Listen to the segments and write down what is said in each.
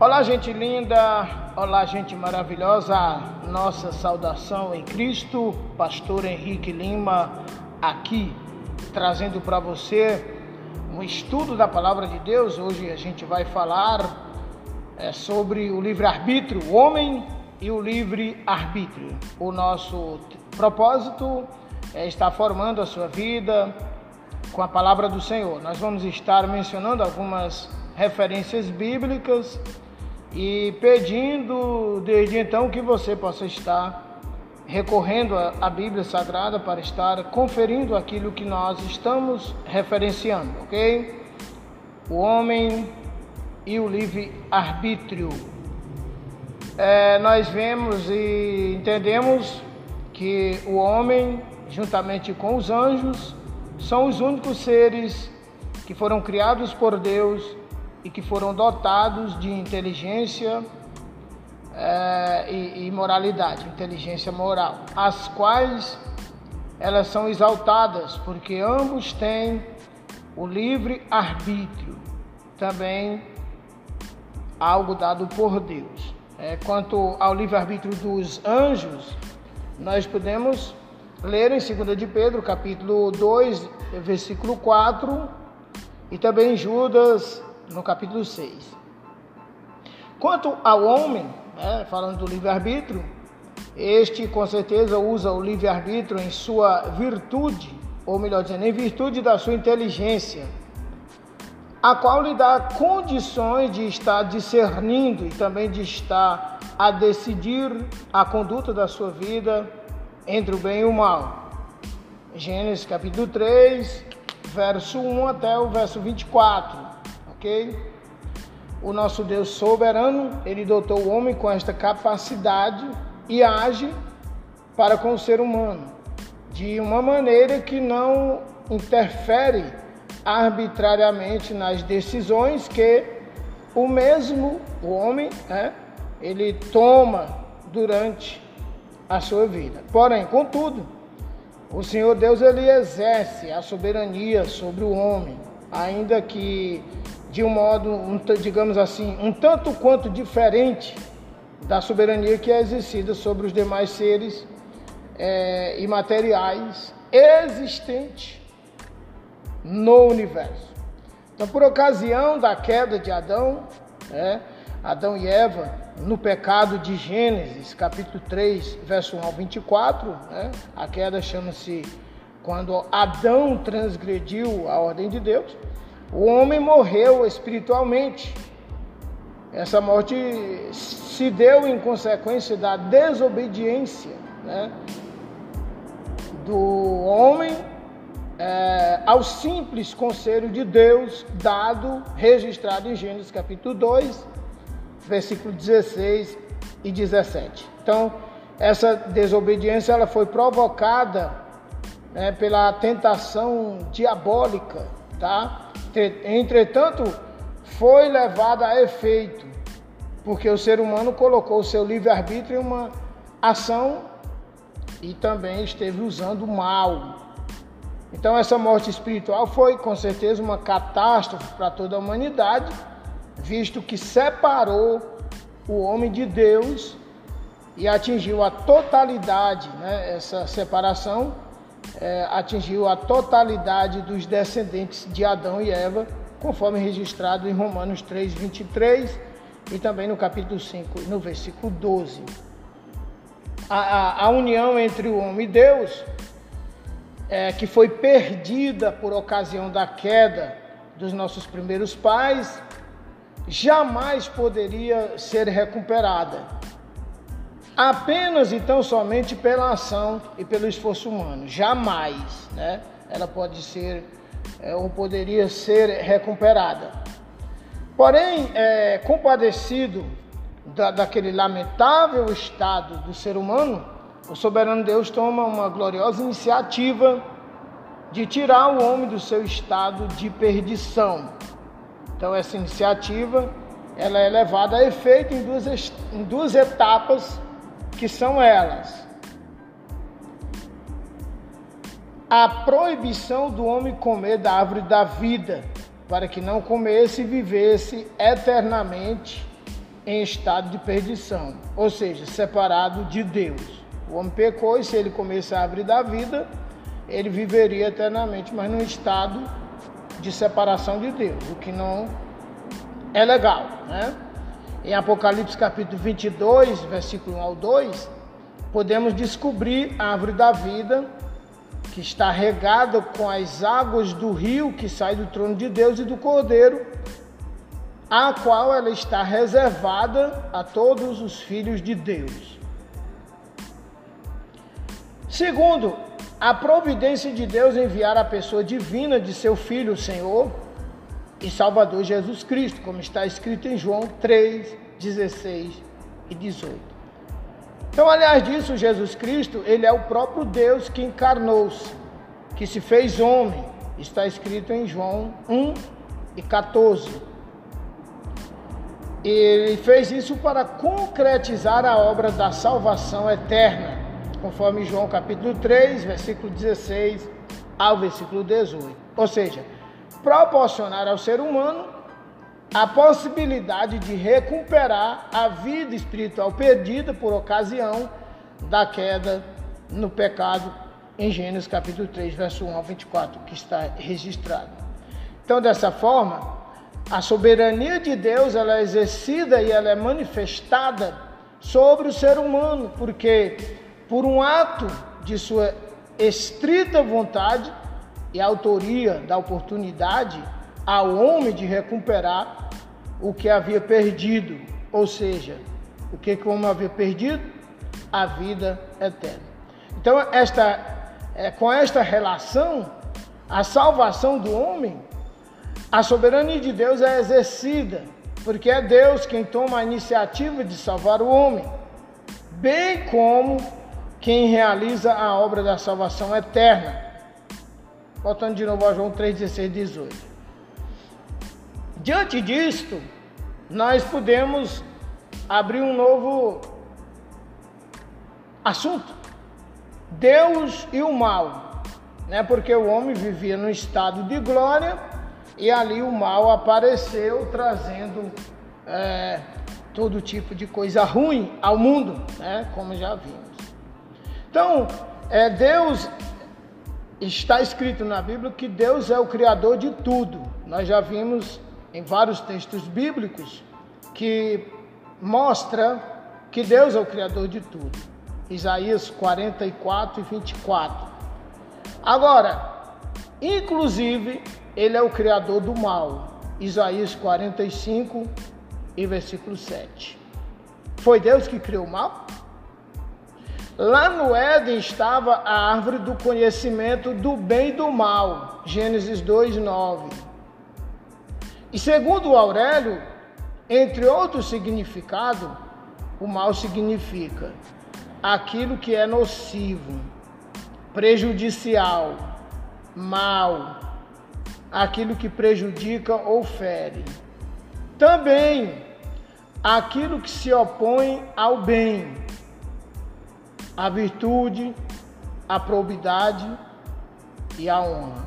Olá, gente linda, olá, gente maravilhosa. Nossa saudação em Cristo, Pastor Henrique Lima, aqui trazendo para você um estudo da palavra de Deus. Hoje a gente vai falar é, sobre o livre-arbítrio, o homem e o livre-arbítrio. O nosso propósito é estar formando a sua vida com a palavra do Senhor. Nós vamos estar mencionando algumas referências bíblicas e pedindo desde então que você possa estar recorrendo à Bíblia Sagrada para estar conferindo aquilo que nós estamos referenciando, ok? O homem e o livre-arbítrio. É, nós vemos e entendemos que o homem, juntamente com os anjos, são os únicos seres que foram criados por Deus e que foram dotados de inteligência é, e, e moralidade, inteligência moral, as quais elas são exaltadas porque ambos têm o livre arbítrio, também algo dado por Deus. É, quanto ao livre arbítrio dos anjos, nós podemos ler em 2 de Pedro, capítulo 2, versículo 4, e também Judas, no capítulo 6. Quanto ao homem, né, falando do livre-arbítrio, este com certeza usa o livre-arbítrio em sua virtude, ou melhor dizendo, em virtude da sua inteligência, a qual lhe dá condições de estar discernindo e também de estar a decidir a conduta da sua vida entre o bem e o mal. Gênesis capítulo 3, verso 1 até o verso 24, ok? O nosso Deus soberano, ele dotou o homem com esta capacidade e age para com o ser humano de uma maneira que não interfere arbitrariamente nas decisões que o mesmo o homem, né, ele toma durante a sua vida. Porém, contudo, o Senhor Deus ele exerce a soberania sobre o homem, ainda que de um modo, digamos assim, um tanto quanto diferente da soberania que é exercida sobre os demais seres é, imateriais existentes no universo. Então, por ocasião da queda de Adão, né, Adão e Eva, no pecado de Gênesis, capítulo 3, verso 1 ao 24, né? a queda chama-se quando Adão transgrediu a ordem de Deus, o homem morreu espiritualmente. Essa morte se deu em consequência da desobediência né? do homem é, ao simples conselho de Deus dado, registrado em Gênesis capítulo 2, versículo 16 e 17. Então, essa desobediência ela foi provocada né, pela tentação diabólica, tá? Entretanto, foi levada a efeito, porque o ser humano colocou o seu livre-arbítrio em uma ação e também esteve usando o mal. Então, essa morte espiritual foi com certeza uma catástrofe para toda a humanidade visto que separou o homem de Deus e atingiu a totalidade, né, essa separação é, atingiu a totalidade dos descendentes de Adão e Eva, conforme registrado em Romanos 3, 23 e também no capítulo 5, no versículo 12. A, a, a união entre o homem e Deus, é, que foi perdida por ocasião da queda dos nossos primeiros pais, jamais poderia ser recuperada. Apenas então somente pela ação e pelo esforço humano, jamais, né? Ela pode ser é, ou poderia ser recuperada. Porém, é, compadecido da, daquele lamentável estado do ser humano, o soberano Deus toma uma gloriosa iniciativa de tirar o homem do seu estado de perdição então essa iniciativa ela é levada a efeito em duas, em duas etapas que são elas. A proibição do homem comer da árvore da vida, para que não comesse e vivesse eternamente em estado de perdição, ou seja, separado de Deus. O homem pecou e se ele comesse a árvore da vida, ele viveria eternamente, mas num estado de separação de Deus, o que não é legal, né? Em Apocalipse capítulo 22, versículo 1 ao 2, podemos descobrir a árvore da vida que está regada com as águas do rio que sai do trono de Deus e do Cordeiro, a qual ela está reservada a todos os filhos de Deus. Segundo, a providência de Deus enviar a pessoa divina de seu Filho, o Senhor e Salvador Jesus Cristo, como está escrito em João 3, 16 e 18. Então, aliás disso, Jesus Cristo, ele é o próprio Deus que encarnou-se, que se fez homem, está escrito em João 1 e 14. Ele fez isso para concretizar a obra da salvação eterna, conforme João capítulo 3, versículo 16 ao versículo 18. Ou seja, proporcionar ao ser humano a possibilidade de recuperar a vida espiritual perdida por ocasião da queda no pecado em Gênesis capítulo 3, verso 1 ao 24, que está registrado. Então, dessa forma, a soberania de Deus ela é exercida e ela é manifestada sobre o ser humano, porque por um ato de sua estrita vontade e autoria da oportunidade ao homem de recuperar o que havia perdido, ou seja, o que, que o homem havia perdido? A vida eterna. Então, esta, é, com esta relação, a salvação do homem a soberania de Deus é exercida, porque é Deus quem toma a iniciativa de salvar o homem, bem como quem realiza a obra da salvação eterna. Voltando de novo a João 3, 16, 18. Diante disto, nós podemos abrir um novo assunto. Deus e o mal, né? Porque o homem vivia no estado de glória e ali o mal apareceu trazendo é, todo tipo de coisa ruim ao mundo, né? como já vimos. Então, é, Deus está escrito na Bíblia que Deus é o criador de tudo. Nós já vimos em vários textos bíblicos que mostra que Deus é o criador de tudo. Isaías 44 e 24. Agora, inclusive ele é o criador do mal. Isaías 45 e versículo 7. Foi Deus que criou o mal? Lá no Éden estava a árvore do conhecimento do bem e do mal. Gênesis 2, 9. E segundo Aurélio, entre outros significados, o mal significa aquilo que é nocivo, prejudicial, mal, aquilo que prejudica ou fere. Também aquilo que se opõe ao bem, a virtude, a probidade e a honra.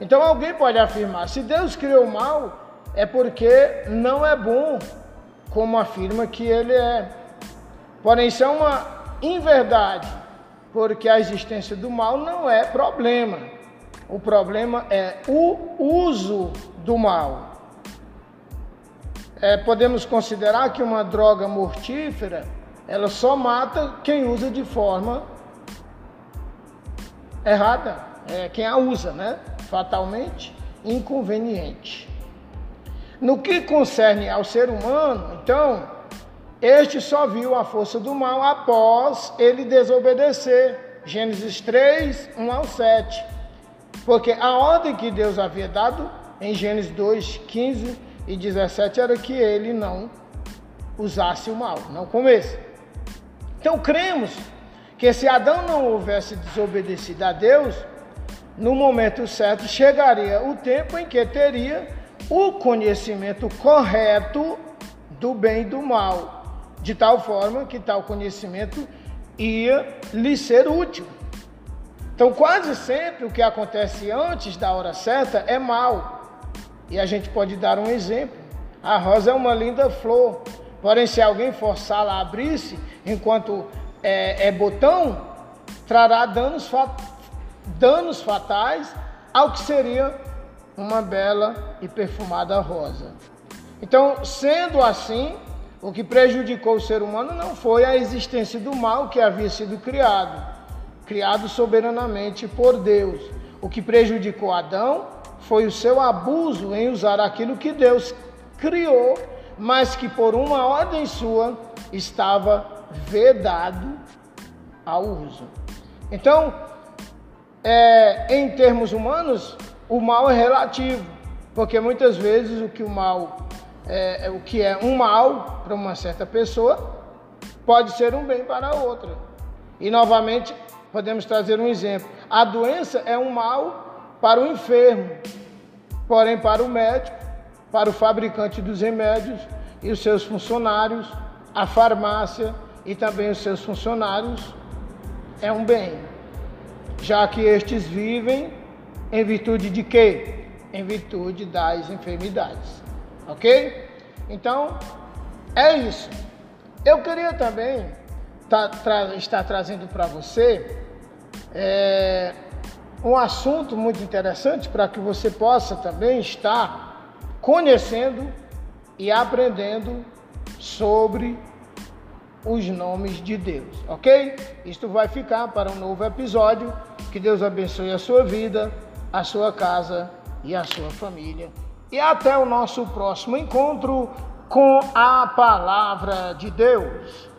Então alguém pode afirmar: se Deus criou o mal, é porque não é bom, como afirma que ele é. Porém, isso é uma inverdade, porque a existência do mal não é problema. O problema é o uso do mal. É, podemos considerar que uma droga mortífera ela só mata quem usa de forma errada, é, quem a usa, né? Fatalmente inconveniente. No que concerne ao ser humano, então, este só viu a força do mal após ele desobedecer. Gênesis 3, 1 ao 7. Porque a ordem que Deus havia dado em Gênesis 2, 15 e 17 era que ele não usasse o mal, não comesse. Então cremos que se Adão não houvesse desobedecido a Deus, no momento certo chegaria o tempo em que teria o conhecimento correto do bem e do mal, de tal forma que tal conhecimento ia lhe ser útil. Então, quase sempre o que acontece antes da hora certa é mal. E a gente pode dar um exemplo. A rosa é uma linda flor, Porém, se alguém forçá-la a abrir-se enquanto é, é botão, trará danos, danos fatais ao que seria uma bela e perfumada rosa. Então, sendo assim, o que prejudicou o ser humano não foi a existência do mal que havia sido criado, criado soberanamente por Deus. O que prejudicou Adão foi o seu abuso em usar aquilo que Deus criou, mas que por uma ordem sua estava vedado ao uso. Então, é, em termos humanos, o mal é relativo, porque muitas vezes o que o mal é, é, o que é um mal para uma certa pessoa pode ser um bem para outra. E novamente podemos trazer um exemplo: a doença é um mal para o enfermo, porém para o médico, para o fabricante dos remédios e os seus funcionários, a farmácia e também os seus funcionários é um bem, já que estes vivem em virtude de quê? Em virtude das enfermidades. Ok? Então, é isso. Eu queria também tá, tra estar trazendo para você é, um assunto muito interessante para que você possa também estar conhecendo e aprendendo sobre os nomes de Deus, ok? Isto vai ficar para um novo episódio. Que Deus abençoe a sua vida, a sua casa e a sua família. E até o nosso próximo encontro com a palavra de Deus.